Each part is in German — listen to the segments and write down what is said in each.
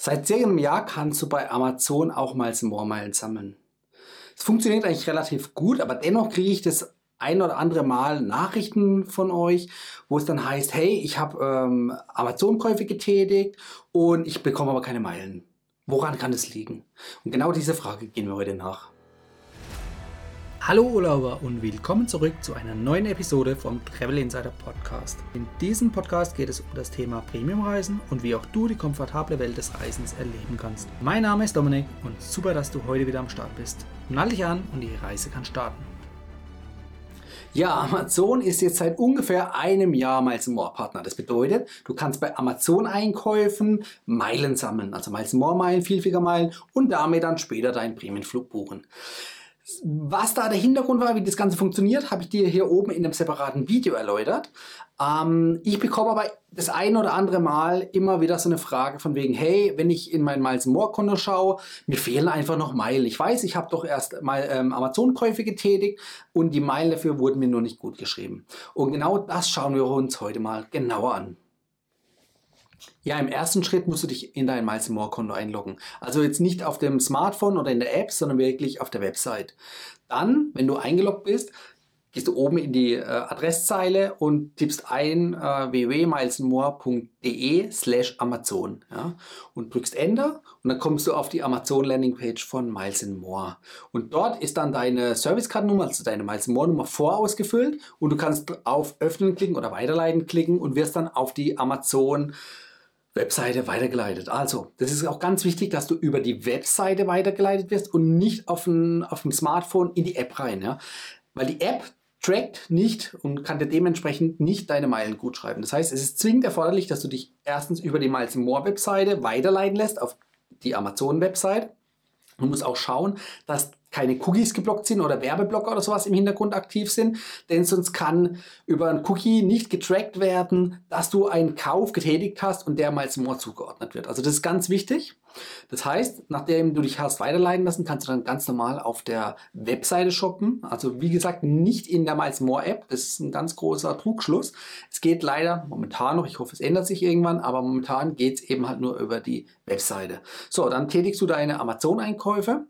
Seit circa einem Jahr kannst du bei Amazon auch mal More-Meilen sammeln. Es funktioniert eigentlich relativ gut, aber dennoch kriege ich das ein oder andere Mal Nachrichten von euch, wo es dann heißt, hey, ich habe ähm, Amazon-Käufe getätigt und ich bekomme aber keine Meilen. Woran kann es liegen? Und genau diese Frage gehen wir heute nach. Hallo Urlauber und willkommen zurück zu einer neuen Episode vom Travel Insider Podcast. In diesem Podcast geht es um das Thema Premiumreisen und wie auch du die komfortable Welt des Reisens erleben kannst. Mein Name ist Dominik und super, dass du heute wieder am Start bist. Nall dich an und die Reise kann starten. Ja, Amazon ist jetzt seit ungefähr einem Jahr Miles More Partner. Das bedeutet, du kannst bei Amazon Einkäufen Meilen sammeln, also Miles More Meilen, Vielfliegermeilen und damit dann später deinen Prämienflug buchen. Was da der Hintergrund war, wie das Ganze funktioniert, habe ich dir hier oben in einem separaten Video erläutert. Ähm, ich bekomme aber das ein oder andere Mal immer wieder so eine Frage von wegen, hey, wenn ich in mein Miles More Konto schaue, mir fehlen einfach noch Meilen. Ich weiß, ich habe doch erst mal ähm, Amazon-Käufe getätigt und die Meilen dafür wurden mir nur nicht gut geschrieben. Und genau das schauen wir uns heute mal genauer an. Ja, im ersten Schritt musst du dich in dein Miles More Konto einloggen. Also jetzt nicht auf dem Smartphone oder in der App, sondern wirklich auf der Website. Dann, wenn du eingeloggt bist, gehst du oben in die äh, Adresszeile und tippst ein äh, www.milesmore.de slash Amazon ja, und drückst Enter und dann kommst du auf die Amazon Landingpage von Miles More. Und dort ist dann deine Servicekartennummer, also deine Miles More Nummer vorausgefüllt und du kannst auf Öffnen klicken oder Weiterleiten klicken und wirst dann auf die Amazon Webseite weitergeleitet. Also, das ist auch ganz wichtig, dass du über die Webseite weitergeleitet wirst und nicht auf dem, auf dem Smartphone in die App rein. Ja? Weil die App trackt nicht und kann dir dementsprechend nicht deine Meilen gut schreiben. Das heißt, es ist zwingend erforderlich, dass du dich erstens über die Miles More Webseite weiterleiten lässt auf die Amazon Website. Du musst auch schauen, dass keine Cookies geblockt sind oder Werbeblocker oder sowas im Hintergrund aktiv sind, denn sonst kann über ein Cookie nicht getrackt werden, dass du einen Kauf getätigt hast und der mal More zugeordnet wird. Also das ist ganz wichtig. Das heißt, nachdem du dich hast weiterleiten lassen, kannst du dann ganz normal auf der Webseite shoppen. Also wie gesagt, nicht in der Miles More App. Das ist ein ganz großer Trugschluss. Es geht leider momentan noch, ich hoffe, es ändert sich irgendwann, aber momentan geht es eben halt nur über die Webseite. So, dann tätigst du deine Amazon-Einkäufe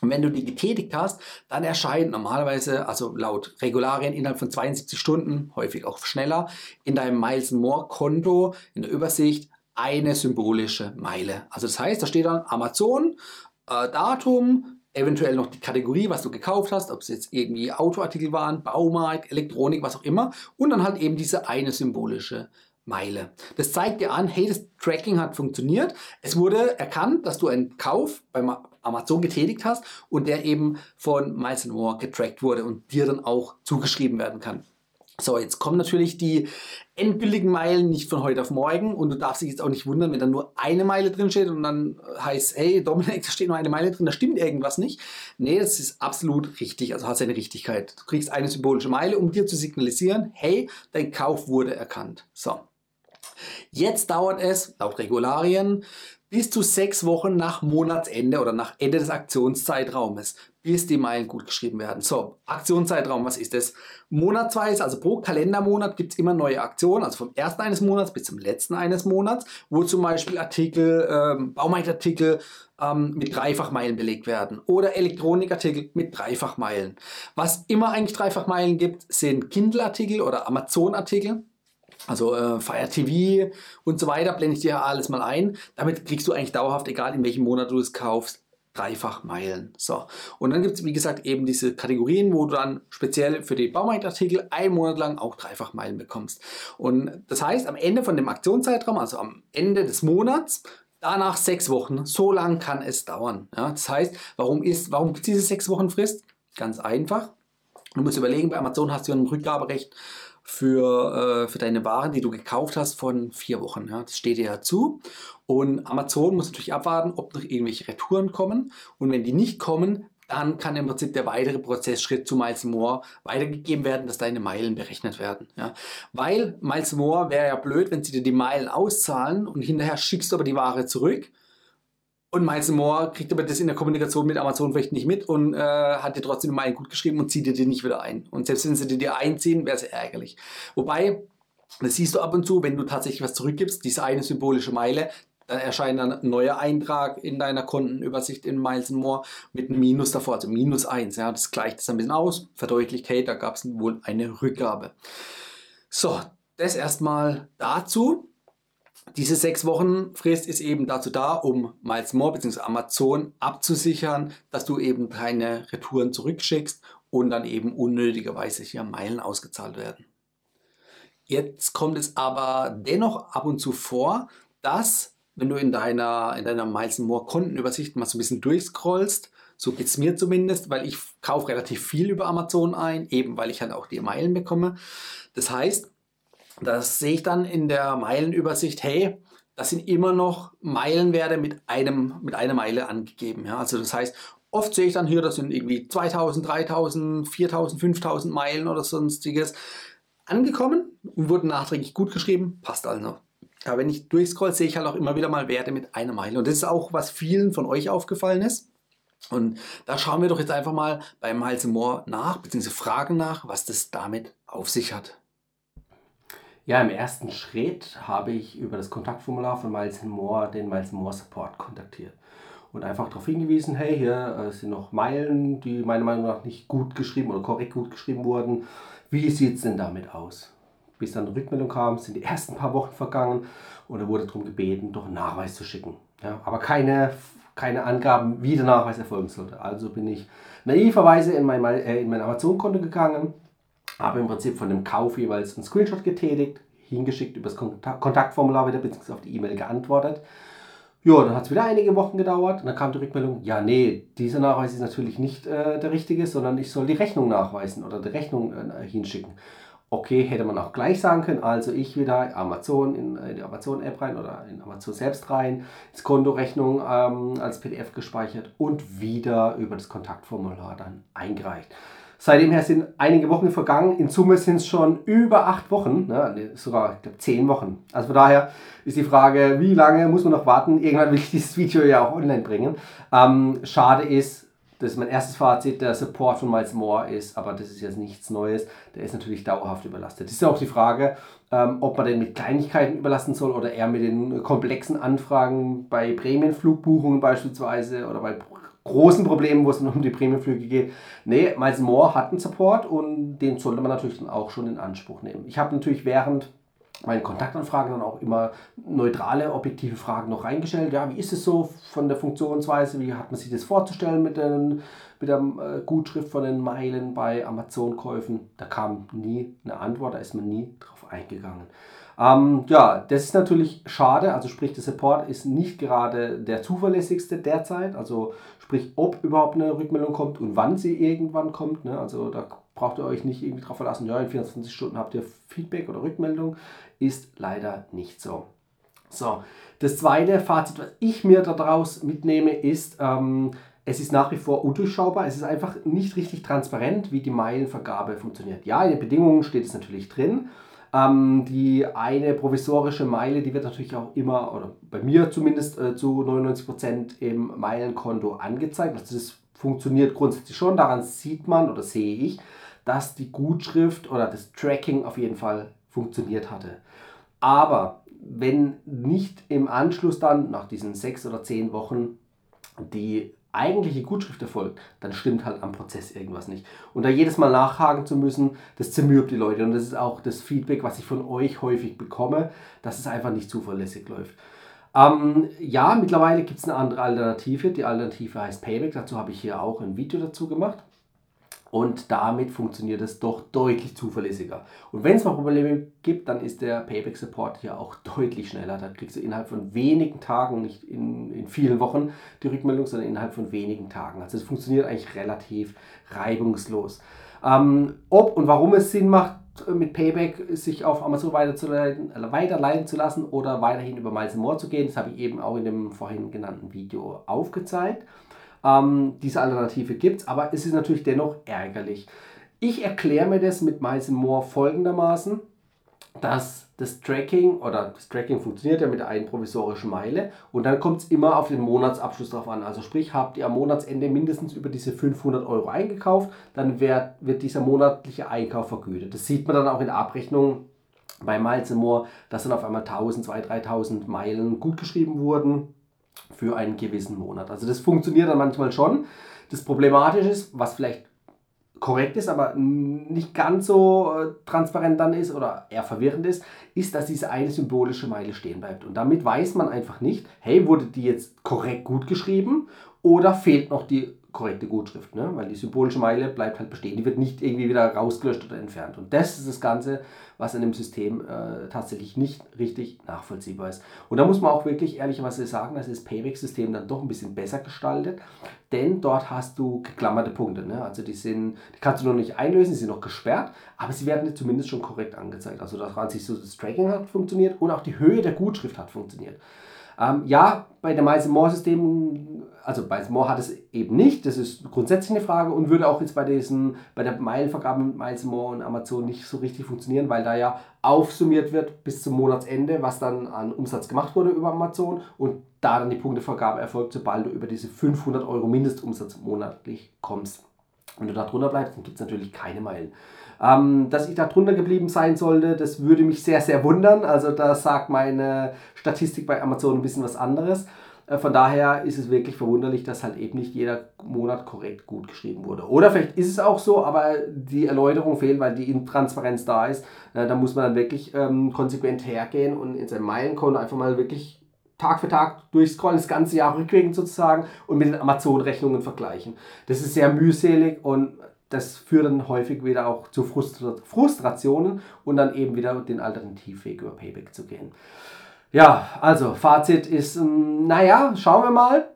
und wenn du die getätigt hast, dann erscheint normalerweise, also laut Regularien innerhalb von 72 Stunden, häufig auch schneller, in deinem Miles More Konto in der Übersicht eine symbolische Meile. Also das heißt, da steht dann Amazon, äh, Datum, eventuell noch die Kategorie, was du gekauft hast, ob es jetzt irgendwie Autoartikel waren, Baumarkt, Elektronik, was auch immer. Und dann halt eben diese eine symbolische Meile. Das zeigt dir an, hey, das Tracking hat funktioniert. Es wurde erkannt, dass du einen Kauf beim Amazon getätigt hast und der eben von Miles More getrackt wurde und dir dann auch zugeschrieben werden kann. So, jetzt kommen natürlich die endgültigen Meilen nicht von heute auf morgen und du darfst dich jetzt auch nicht wundern, wenn da nur eine Meile drin steht und dann heißt, hey Dominik, da steht nur eine Meile drin, da stimmt irgendwas nicht. Nee, das ist absolut richtig, also hat seine Richtigkeit. Du kriegst eine symbolische Meile, um dir zu signalisieren, hey, dein Kauf wurde erkannt. So. Jetzt dauert es, laut Regularien, bis zu sechs Wochen nach Monatsende oder nach Ende des Aktionszeitraumes, bis die Meilen gut geschrieben werden. So, Aktionszeitraum, was ist das? Monatsweise, also pro Kalendermonat gibt es immer neue Aktionen, also vom ersten eines Monats bis zum letzten eines Monats, wo zum Beispiel Artikel, ähm, Baumarktartikel ähm, mit Dreifachmeilen belegt werden oder Elektronikartikel mit Dreifachmeilen. Was immer eigentlich Dreifachmeilen gibt, sind Kindle-Artikel oder Amazon-Artikel. Also äh, Fire TV und so weiter blende ich dir alles mal ein. Damit kriegst du eigentlich dauerhaft, egal in welchem Monat du es kaufst, dreifach Meilen. So. Und dann gibt es, wie gesagt, eben diese Kategorien, wo du dann speziell für die Baumarktartikel einen Monat lang auch dreifach Meilen bekommst. Und das heißt, am Ende von dem Aktionszeitraum, also am Ende des Monats, danach sechs Wochen, so lang kann es dauern. Ja, das heißt, warum warum gibt es diese sechs Wochen Frist? Ganz einfach. Du musst überlegen, bei Amazon hast du ein Rückgaberecht für, äh, für deine Waren, die du gekauft hast, von vier Wochen. Ja. Das steht dir ja zu. Und Amazon muss natürlich abwarten, ob noch irgendwelche Retouren kommen. Und wenn die nicht kommen, dann kann im Prinzip der weitere Prozessschritt zu Miles More weitergegeben werden, dass deine Meilen berechnet werden. Ja. Weil Miles More wäre ja blöd, wenn sie dir die Meilen auszahlen und hinterher schickst du aber die Ware zurück und Miles Moore kriegt aber das in der Kommunikation mit Amazon vielleicht nicht mit und äh, hat dir trotzdem mal gut geschrieben und zieht dir den nicht wieder ein. Und selbst wenn sie dir einziehen, wäre es ärgerlich. Wobei, das siehst du ab und zu, wenn du tatsächlich was zurückgibst, diese eine symbolische Meile, dann erscheint ein neuer Eintrag in deiner Kontenübersicht in Miles More mit einem Minus davor, also minus 1. Ja, das gleicht das ein bisschen aus, verdeutlicht, hey, da gab es wohl eine Rückgabe. So, das erstmal dazu. Diese sechs Wochen Frist ist eben dazu da, um Miles More bzw. Amazon abzusichern, dass du eben keine Retouren zurückschickst und dann eben unnötigerweise hier Meilen ausgezahlt werden. Jetzt kommt es aber dennoch ab und zu vor, dass wenn du in deiner, in deiner Miles More Kontenübersicht mal so ein bisschen durchscrollst, so geht es mir zumindest, weil ich kaufe relativ viel über Amazon ein, eben weil ich halt auch die Meilen bekomme. Das heißt, das sehe ich dann in der Meilenübersicht, hey, das sind immer noch Meilenwerte mit, einem, mit einer Meile angegeben. Ja? Also das heißt, oft sehe ich dann hier, das sind irgendwie 2000, 3000, 4000, 5000 Meilen oder sonstiges angekommen und wurden nachträglich gut geschrieben, passt also. Aber wenn ich durchscroll, sehe ich halt auch immer wieder mal Werte mit einer Meile. Und das ist auch, was vielen von euch aufgefallen ist. Und da schauen wir doch jetzt einfach mal beim Miles More nach, beziehungsweise fragen nach, was das damit auf sich hat. Ja, im ersten Schritt habe ich über das Kontaktformular von Miles More den Miles More Support kontaktiert und einfach darauf hingewiesen, hey, hier äh, sind noch Meilen, die meiner Meinung nach nicht gut geschrieben oder korrekt gut geschrieben wurden. Wie sieht es denn damit aus? Bis dann eine Rückmeldung kam, sind die ersten paar Wochen vergangen und da wurde darum gebeten, doch einen Nachweis zu schicken. Ja, aber keine, keine Angaben, wie der Nachweis erfolgen sollte. Also bin ich naiverweise in mein, äh, in mein Amazon-Konto gegangen, habe im Prinzip von dem Kauf jeweils einen Screenshot getätigt, hingeschickt über das Kontaktformular wieder, beziehungsweise auf die E-Mail geantwortet. Ja, dann hat es wieder einige Wochen gedauert und dann kam die Rückmeldung, ja, nee, dieser Nachweis ist natürlich nicht äh, der richtige, sondern ich soll die Rechnung nachweisen oder die Rechnung äh, hinschicken. Okay, hätte man auch gleich sagen können, also ich wieder Amazon in, in die Amazon-App rein oder in Amazon selbst rein, ins Kontorechnung ähm, als PDF gespeichert und wieder über das Kontaktformular dann eingereicht. Seitdem her sind einige Wochen vergangen. In Summe sind es schon über acht Wochen, ne, sogar ich glaube zehn Wochen. Also von daher ist die Frage, wie lange muss man noch warten? Irgendwann will ich dieses Video ja auch online bringen. Ähm, schade ist, das ist mein erstes Fazit, der Support von Miles More ist, aber das ist jetzt nichts Neues, der ist natürlich dauerhaft überlastet. Das ist ja auch die Frage, ähm, ob man den mit Kleinigkeiten überlassen soll oder eher mit den komplexen Anfragen bei Prämienflugbuchungen beispielsweise oder bei großen Problemen, wo es um die Prämienflüge geht. Nee, Miles More hat einen Support und den sollte man natürlich dann auch schon in Anspruch nehmen. Ich habe natürlich während meinen Kontaktanfragen dann auch immer neutrale, objektive Fragen noch reingestellt. Ja, wie ist es so von der Funktionsweise? Wie hat man sich das vorzustellen mit, den, mit der äh, Gutschrift von den Meilen bei Amazon-Käufen? Da kam nie eine Antwort, da ist man nie drauf eingegangen. Ähm, ja, das ist natürlich schade. Also sprich, der Support ist nicht gerade der zuverlässigste derzeit. Also sprich, ob überhaupt eine Rückmeldung kommt und wann sie irgendwann kommt. Ne? Also da braucht ihr euch nicht irgendwie darauf verlassen, ja, in 24 Stunden habt ihr Feedback oder Rückmeldung. Ist leider nicht so. So, das zweite Fazit, was ich mir daraus mitnehme, ist, ähm, es ist nach wie vor undurchschaubar. Es ist einfach nicht richtig transparent, wie die Meilenvergabe funktioniert. Ja, in den Bedingungen steht es natürlich drin. Ähm, die eine provisorische Meile, die wird natürlich auch immer, oder bei mir zumindest äh, zu 99 Prozent im Meilenkonto angezeigt. Also das funktioniert grundsätzlich schon. Daran sieht man oder sehe ich, dass die Gutschrift oder das Tracking auf jeden Fall funktioniert hatte. Aber wenn nicht im Anschluss dann nach diesen sechs oder zehn Wochen die eigentliche Gutschrift erfolgt, dann stimmt halt am Prozess irgendwas nicht. Und da jedes Mal nachhaken zu müssen, das zermürbt die Leute. Und das ist auch das Feedback, was ich von euch häufig bekomme, dass es einfach nicht zuverlässig läuft. Ähm, ja, mittlerweile gibt es eine andere Alternative. Die Alternative heißt Payback. Dazu habe ich hier auch ein Video dazu gemacht. Und damit funktioniert es doch deutlich zuverlässiger. Und wenn es mal Probleme gibt, dann ist der Payback Support hier auch deutlich schneller. Da kriegst du innerhalb von wenigen Tagen, nicht in, in vielen Wochen die Rückmeldung, sondern innerhalb von wenigen Tagen. Also es funktioniert eigentlich relativ reibungslos. Ähm, ob und warum es Sinn macht, mit Payback sich auf Amazon weiterzuleiten, äh, weiterleiten zu lassen oder weiterhin über Miles More zu gehen, das habe ich eben auch in dem vorhin genannten Video aufgezeigt. Ähm, diese Alternative gibt es, aber es ist natürlich dennoch ärgerlich. Ich erkläre mir das mit Miles More folgendermaßen, dass das Tracking oder das Tracking funktioniert ja mit einer provisorischen Meile und dann kommt es immer auf den Monatsabschluss drauf an. Also sprich, habt ihr am Monatsende mindestens über diese 500 Euro eingekauft, dann wird, wird dieser monatliche Einkauf vergütet. Das sieht man dann auch in der Abrechnung bei Miles More, dass dann auf einmal 1000, 2000, 3000 Meilen gut geschrieben wurden für einen gewissen Monat. Also das funktioniert dann manchmal schon. Das Problematische ist, was vielleicht korrekt ist, aber nicht ganz so äh, transparent dann ist oder eher verwirrend ist, ist, dass diese eine symbolische Meile stehen bleibt. Und damit weiß man einfach nicht, hey, wurde die jetzt korrekt gut geschrieben oder fehlt noch die korrekte Gutschrift, ne? weil die symbolische Meile bleibt halt bestehen. Die wird nicht irgendwie wieder rausgelöscht oder entfernt. Und das ist das Ganze, was in dem System äh, tatsächlich nicht richtig nachvollziehbar ist. Und da muss man auch wirklich ehrlicherweise sagen, dass das Payback-System dann doch ein bisschen besser gestaltet, denn dort hast du geklammerte Punkte. Ne? Also die sind, die kannst du noch nicht einlösen, die sind noch gesperrt, aber sie werden zumindest schon korrekt angezeigt. Also daran sich so das Tracking hat funktioniert und auch die Höhe der Gutschrift hat funktioniert. Ähm, ja, bei der Miles More-System, also bei More hat es eben nicht, das ist grundsätzlich eine Frage und würde auch jetzt bei diesen, bei der Meilenvergabe mit Miles More und Amazon nicht so richtig funktionieren, weil da ja aufsummiert wird bis zum Monatsende, was dann an Umsatz gemacht wurde über Amazon und da dann die Punktevergabe erfolgt, sobald du über diese 500 Euro Mindestumsatz monatlich kommst. Wenn du da drunter bleibst, dann gibt es natürlich keine Meilen. Ähm, dass ich da drunter geblieben sein sollte, das würde mich sehr, sehr wundern. Also da sagt meine Statistik bei Amazon ein bisschen was anderes. Äh, von daher ist es wirklich verwunderlich, dass halt eben nicht jeder Monat korrekt gut geschrieben wurde. Oder vielleicht ist es auch so, aber die Erläuterung fehlt, weil die Intransparenz da ist. Äh, da muss man dann wirklich ähm, konsequent hergehen und in seinem Meilenkonto einfach mal wirklich Tag für Tag durchscrollen, das ganze Jahr rückwirkend sozusagen und mit den Amazon-Rechnungen vergleichen. Das ist sehr mühselig und das führt dann häufig wieder auch zu Frustrationen und dann eben wieder den Alternativweg über Payback zu gehen. Ja, also Fazit ist, ähm, naja, schauen wir mal.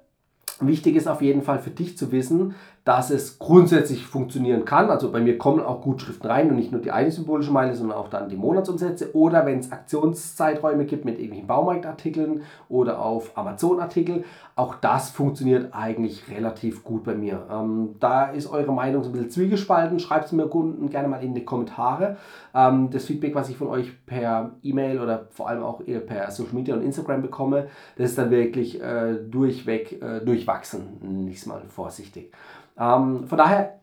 Wichtig ist auf jeden Fall für dich zu wissen, dass es grundsätzlich funktionieren kann. Also bei mir kommen auch Gutschriften rein und nicht nur die eine symbolische Meile, sondern auch dann die Monatsumsätze. Oder wenn es Aktionszeiträume gibt mit irgendwelchen Baumarktartikeln oder auf Amazon-Artikel, auch das funktioniert eigentlich relativ gut bei mir. Ähm, da ist eure Meinung so ein bisschen zwiegespalten. Schreibt es mir unten gerne mal in die Kommentare. Ähm, das Feedback, was ich von euch per E-Mail oder vor allem auch per Social Media und Instagram bekomme, das ist dann wirklich äh, durchweg äh, durchwachsen, nicht mal vorsichtig. Ähm, von daher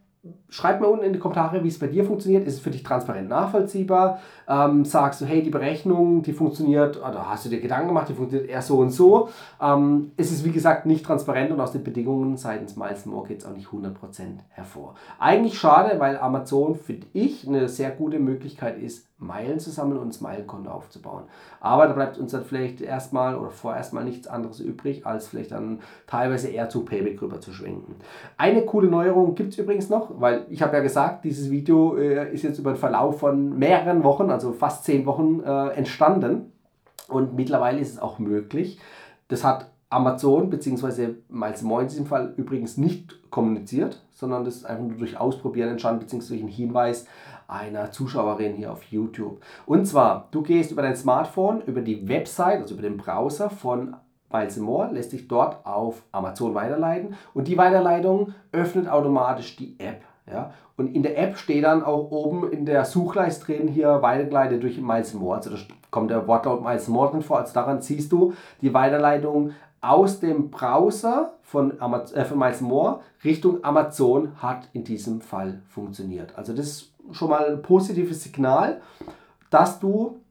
Schreib mir unten in die Kommentare, wie es bei dir funktioniert. Ist es für dich transparent nachvollziehbar? Ähm, sagst du, hey, die Berechnung, die funktioniert, oder hast du dir Gedanken gemacht, die funktioniert eher so und so? Ähm, es ist wie gesagt nicht transparent und aus den Bedingungen seitens Miles More geht es auch nicht 100% hervor. Eigentlich schade, weil Amazon, finde ich, eine sehr gute Möglichkeit ist, Meilen zu sammeln und das Meilenkonto aufzubauen. Aber da bleibt uns dann vielleicht erstmal oder vorerst mal nichts anderes übrig, als vielleicht dann teilweise eher zu Payback rüber zu schwenken. Eine coole Neuerung gibt es übrigens noch, weil ich habe ja gesagt, dieses Video äh, ist jetzt über den Verlauf von mehreren Wochen, also fast zehn Wochen äh, entstanden. Und mittlerweile ist es auch möglich. Das hat Amazon bzw. Miles More in diesem Fall übrigens nicht kommuniziert, sondern das ist einfach nur durch Ausprobieren entstanden, beziehungsweise durch einen Hinweis einer Zuschauerin hier auf YouTube. Und zwar, du gehst über dein Smartphone, über die Website, also über den Browser von Miles More, lässt dich dort auf Amazon weiterleiten und die Weiterleitung öffnet automatisch die App. Ja? Und in der App steht dann auch oben in der Suchleiste drin, hier weitergeleitet durch Miles More. Also da kommt der Wortlaut Miles More drin vor. Also daran siehst du die Weiterleitung aus dem Browser von, Amaz äh, von Miles More Richtung Amazon hat in diesem Fall funktioniert. Also das ist schon mal ein positives Signal, dass du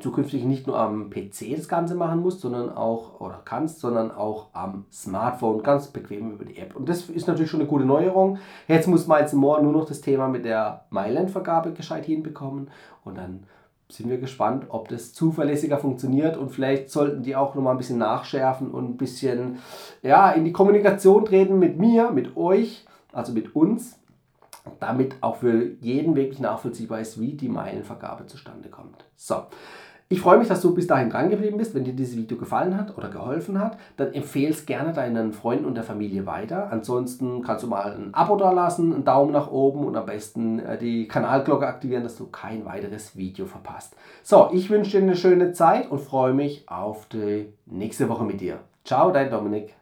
zukünftig nicht nur am PC das Ganze machen musst, sondern auch oder kannst, sondern auch am Smartphone ganz bequem über die App. Und das ist natürlich schon eine gute Neuerung. Jetzt muss Miles More nur noch das Thema mit der Mailand-Vergabe gescheit hinbekommen und dann sind wir gespannt, ob das zuverlässiger funktioniert und vielleicht sollten die auch noch mal ein bisschen nachschärfen und ein bisschen ja, in die Kommunikation treten mit mir, mit euch, also mit uns, damit auch für jeden wirklich nachvollziehbar ist, wie die Meilenvergabe zustande kommt. So, ich freue mich, dass du bis dahin dran geblieben bist. Wenn dir dieses Video gefallen hat oder geholfen hat, dann empfehle es gerne deinen Freunden und der Familie weiter. Ansonsten kannst du mal ein Abo da lassen, einen Daumen nach oben und am besten äh, die Kanalglocke aktivieren, dass du kein weiteres Video verpasst. So, ich wünsche dir eine schöne Zeit und freue mich auf die nächste Woche mit dir. Ciao, dein Dominik.